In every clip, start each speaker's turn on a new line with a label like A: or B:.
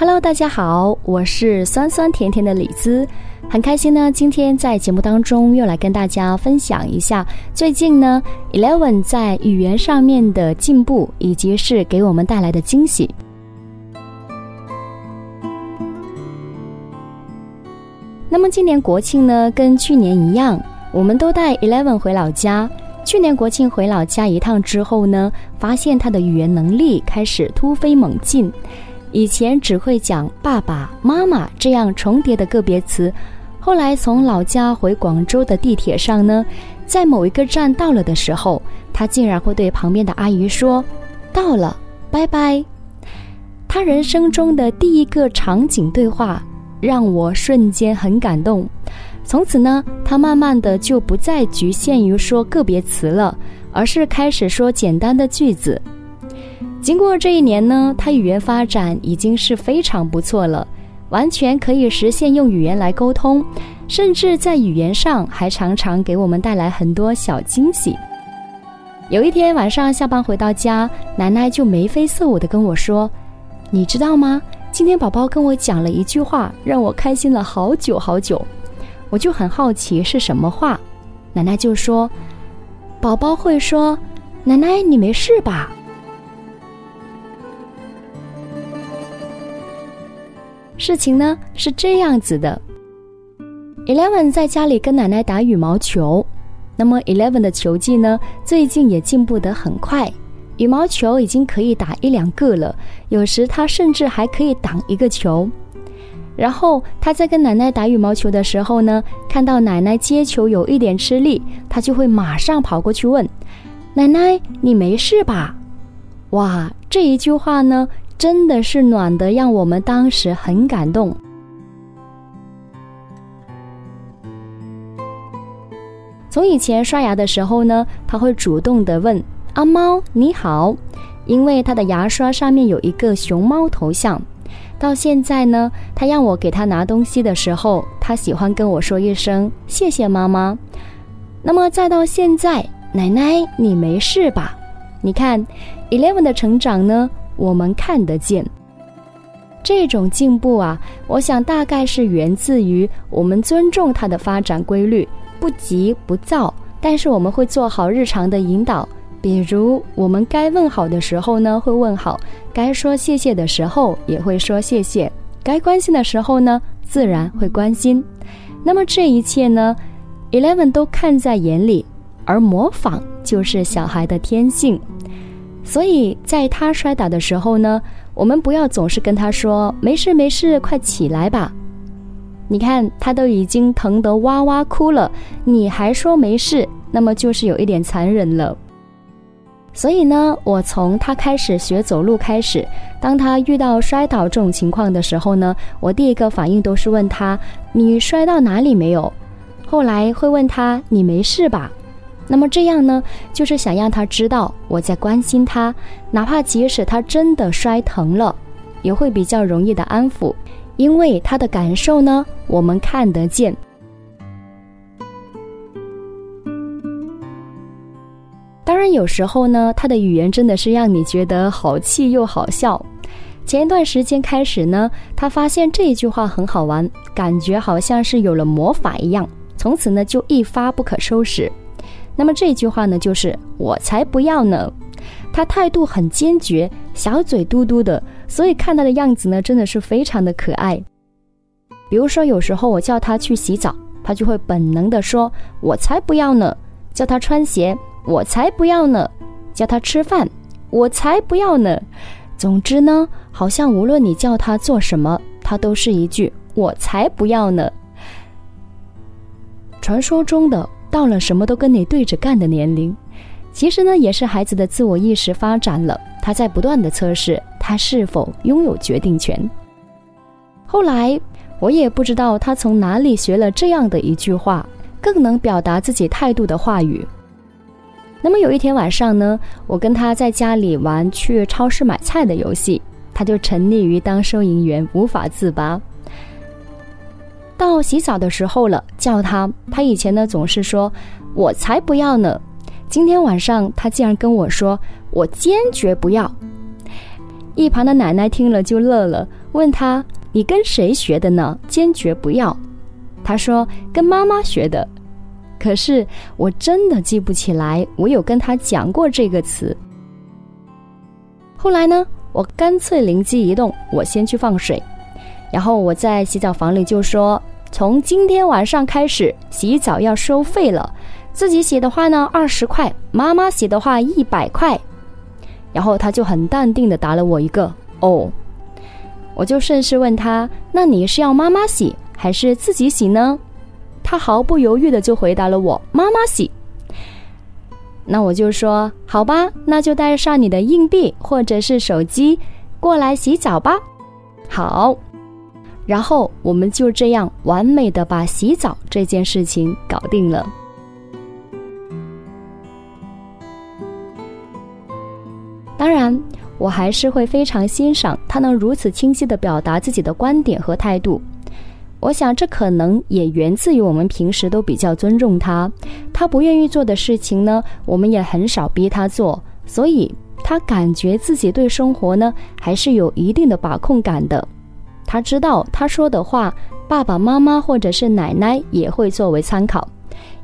A: Hello，大家好，我是酸酸甜甜的李子，很开心呢。今天在节目当中又来跟大家分享一下最近呢，Eleven 在语言上面的进步，以及是给我们带来的惊喜。那么今年国庆呢，跟去年一样，我们都带 Eleven 回老家。去年国庆回老家一趟之后呢，发现他的语言能力开始突飞猛进。以前只会讲爸爸妈妈这样重叠的个别词，后来从老家回广州的地铁上呢，在某一个站到了的时候，他竟然会对旁边的阿姨说：“到了，拜拜。”他人生中的第一个场景对话，让我瞬间很感动。从此呢，他慢慢的就不再局限于说个别词了，而是开始说简单的句子。经过这一年呢，他语言发展已经是非常不错了，完全可以实现用语言来沟通，甚至在语言上还常常给我们带来很多小惊喜。有一天晚上下班回到家，奶奶就眉飞色舞地跟我说：“你知道吗？今天宝宝跟我讲了一句话，让我开心了好久好久。”我就很好奇是什么话，奶奶就说：“宝宝会说，奶奶你没事吧？”事情呢是这样子的，Eleven 在家里跟奶奶打羽毛球，那么 Eleven 的球技呢最近也进步得很快，羽毛球已经可以打一两个了，有时他甚至还可以挡一个球。然后他在跟奶奶打羽毛球的时候呢，看到奶奶接球有一点吃力，他就会马上跑过去问：“奶奶，你没事吧？”哇，这一句话呢。真的是暖的，让我们当时很感动。从以前刷牙的时候呢，他会主动的问阿猫你好，因为他的牙刷上面有一个熊猫头像。到现在呢，他让我给他拿东西的时候，他喜欢跟我说一声谢谢妈妈。那么再到现在，奶奶你没事吧？你看，Eleven 的成长呢？我们看得见这种进步啊，我想大概是源自于我们尊重它的发展规律，不急不躁，但是我们会做好日常的引导，比如我们该问好的时候呢会问好，该说谢谢的时候也会说谢谢，该关心的时候呢自然会关心。那么这一切呢，Eleven 都看在眼里，而模仿就是小孩的天性。所以，在他摔倒的时候呢，我们不要总是跟他说“没事没事，快起来吧”。你看，他都已经疼得哇哇哭了，你还说没事，那么就是有一点残忍了。所以呢，我从他开始学走路开始，当他遇到摔倒这种情况的时候呢，我第一个反应都是问他：“你摔到哪里没有？”后来会问他：“你没事吧？”那么这样呢，就是想让他知道我在关心他，哪怕即使他真的摔疼了，也会比较容易的安抚，因为他的感受呢，我们看得见。当然，有时候呢，他的语言真的是让你觉得好气又好笑。前一段时间开始呢，他发现这一句话很好玩，感觉好像是有了魔法一样，从此呢就一发不可收拾。那么这句话呢，就是我才不要呢。他态度很坚决，小嘴嘟嘟的，所以看他的样子呢，真的是非常的可爱。比如说，有时候我叫他去洗澡，他就会本能的说：“我才不要呢。”叫他穿鞋，我才不要呢。叫他吃饭，我才不要呢。总之呢，好像无论你叫他做什么，他都是一句“我才不要呢”。传说中的。到了什么都跟你对着干的年龄，其实呢也是孩子的自我意识发展了，他在不断的测试他是否拥有决定权。后来我也不知道他从哪里学了这样的一句话，更能表达自己态度的话语。那么有一天晚上呢，我跟他在家里玩去超市买菜的游戏，他就沉溺于当收银员无法自拔。到洗澡的时候了，叫他。他以前呢总是说：“我才不要呢。”今天晚上他竟然跟我说：“我坚决不要。”一旁的奶奶听了就乐了。问他：“你跟谁学的呢？”坚决不要。他说：“跟妈妈学的。”可是我真的记不起来，我有跟他讲过这个词。后来呢，我干脆灵机一动，我先去放水，然后我在洗澡房里就说：“从今天晚上开始，洗澡要收费了。自己洗的话呢，二十块；妈妈洗的话，一百块。”然后他就很淡定的答了我一个“哦”，我就顺势问他：“那你是要妈妈洗还是自己洗呢？”他毫不犹豫的就回答了我：“妈妈洗。”那我就说：“好吧，那就带上你的硬币或者是手机过来洗澡吧。”好，然后我们就这样完美的把洗澡这件事情搞定了。当然，我还是会非常欣赏他能如此清晰的表达自己的观点和态度。我想，这可能也源自于我们平时都比较尊重他。他不愿意做的事情呢，我们也很少逼他做，所以他感觉自己对生活呢还是有一定的把控感的。他知道他说的话，爸爸妈妈或者是奶奶也会作为参考，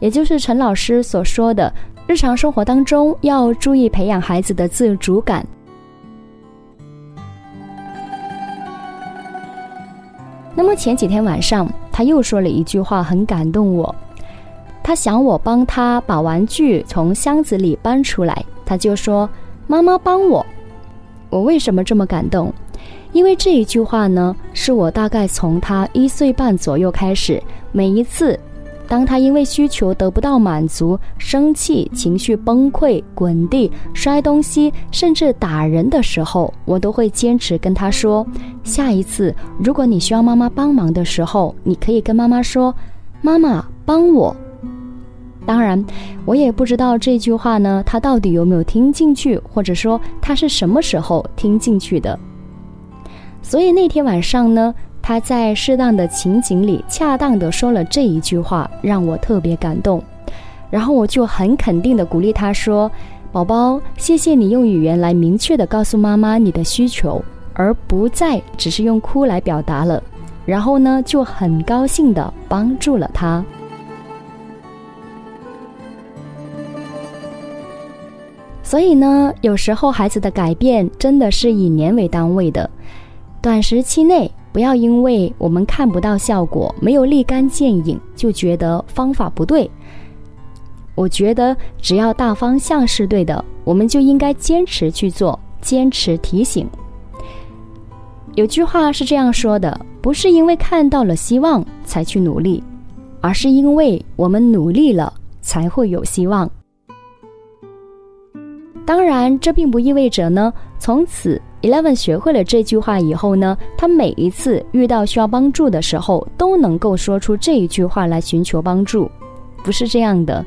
A: 也就是陈老师所说的，日常生活当中要注意培养孩子的自主感。那么前几天晚上，他又说了一句话，很感动我。他想我帮他把玩具从箱子里搬出来，他就说：“妈妈帮我。”我为什么这么感动？因为这一句话呢，是我大概从他一岁半左右开始，每一次。当他因为需求得不到满足，生气、情绪崩溃、滚地、摔东西，甚至打人的时候，我都会坚持跟他说：下一次如果你需要妈妈帮忙的时候，你可以跟妈妈说：“妈妈帮我。”当然，我也不知道这句话呢，他到底有没有听进去，或者说他是什么时候听进去的。所以那天晚上呢。他在适当的情景里恰当的说了这一句话，让我特别感动。然后我就很肯定的鼓励他说：“宝宝，谢谢你用语言来明确的告诉妈妈你的需求，而不再只是用哭来表达了。”然后呢，就很高兴的帮助了他。所以呢，有时候孩子的改变真的是以年为单位的，短时期内。不要因为我们看不到效果，没有立竿见影，就觉得方法不对。我觉得只要大方向是对的，我们就应该坚持去做，坚持提醒。有句话是这样说的：不是因为看到了希望才去努力，而是因为我们努力了才会有希望。当然，这并不意味着呢，从此。Eleven 学会了这句话以后呢，他每一次遇到需要帮助的时候，都能够说出这一句话来寻求帮助。不是这样的，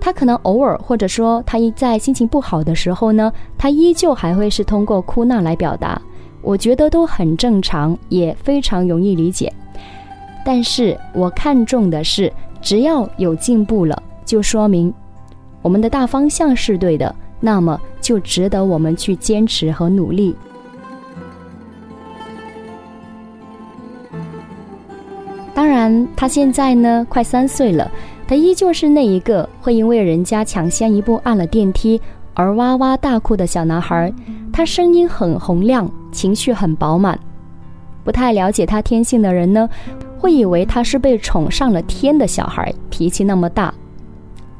A: 他可能偶尔，或者说他一在心情不好的时候呢，他依旧还会是通过哭闹来表达。我觉得都很正常，也非常容易理解。但是我看重的是，只要有进步了，就说明我们的大方向是对的，那么就值得我们去坚持和努力。他现在呢，快三岁了，他依旧是那一个会因为人家抢先一步按了电梯而哇哇大哭的小男孩。他声音很洪亮，情绪很饱满。不太了解他天性的人呢，会以为他是被宠上了天的小孩，脾气那么大。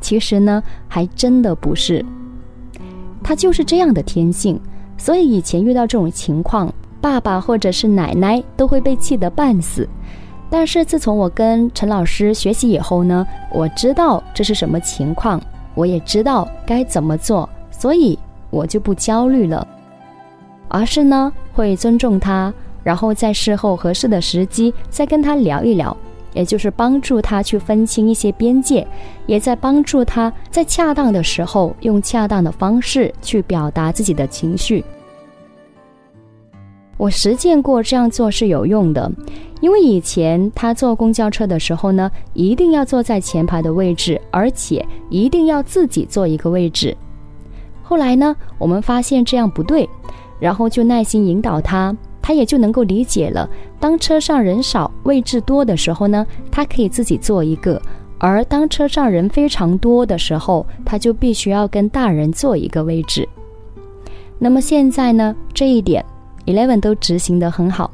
A: 其实呢，还真的不是。他就是这样的天性，所以以前遇到这种情况，爸爸或者是奶奶都会被气得半死。但是自从我跟陈老师学习以后呢，我知道这是什么情况，我也知道该怎么做，所以我就不焦虑了，而是呢会尊重他，然后在事后合适的时机再跟他聊一聊，也就是帮助他去分清一些边界，也在帮助他在恰当的时候用恰当的方式去表达自己的情绪。我实践过这样做是有用的，因为以前他坐公交车的时候呢，一定要坐在前排的位置，而且一定要自己坐一个位置。后来呢，我们发现这样不对，然后就耐心引导他，
B: 他也就能够理解了。当车上人少、位置多的时候呢，他可以自己坐一个；而当车上人非常多的时候，他就必须要跟大人坐一个位置。那么现在呢，这一点 Eleven 都执行得很好。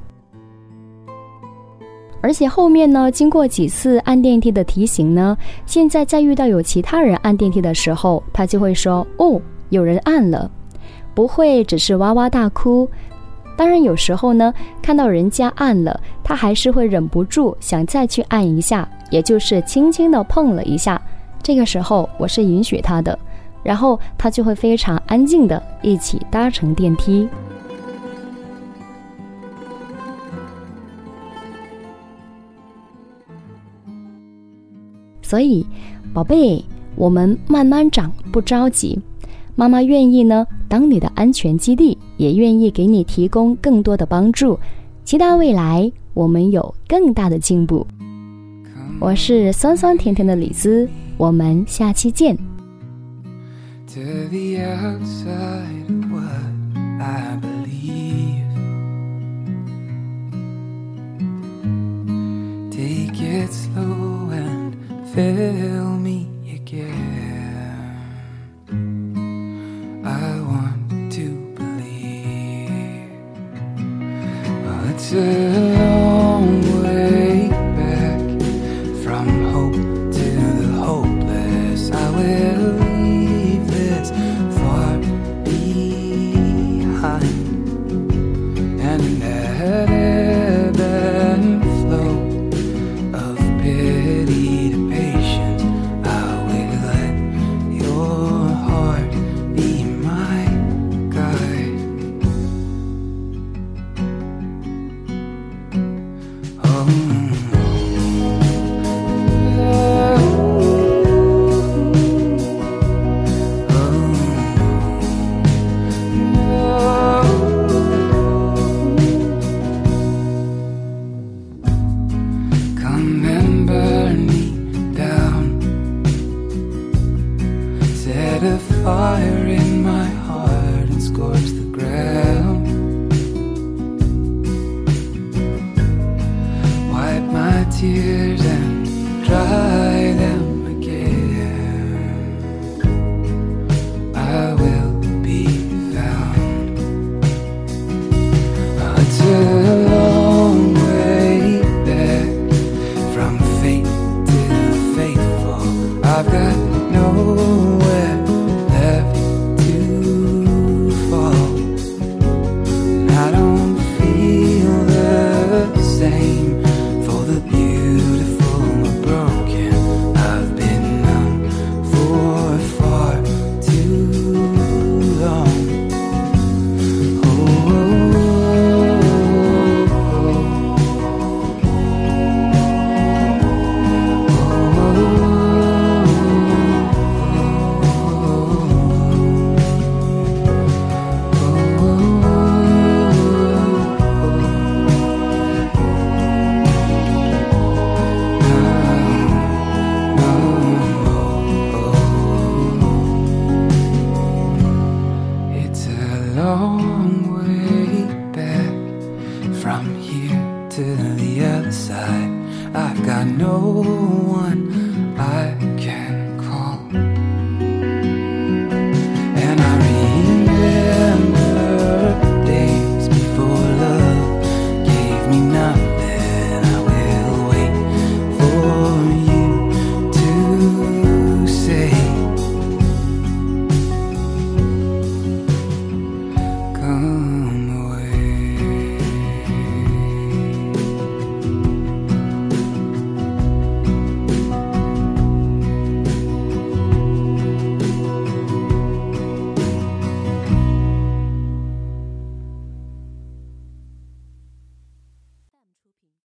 B: 而且后面呢，经过几次按电梯的提醒呢，现在在遇到有其他人按电梯的时候，他就会说：“哦，有人按了。”不会只是哇哇大哭。当然，有时候呢，看到人家按了，他还是会忍不住想再去按一下，也就是轻轻的碰了一下。这个时候，我是允许他的，然后他就会非常安静的一起搭乘电梯。所以，宝贝，我们慢慢长，不着急。妈妈愿意呢，当你的安全基地，也愿意给你提供更多的帮助。期待未来我们有更大的进步。我是酸酸甜甜的李子，我们下期见。It slowly. Fill me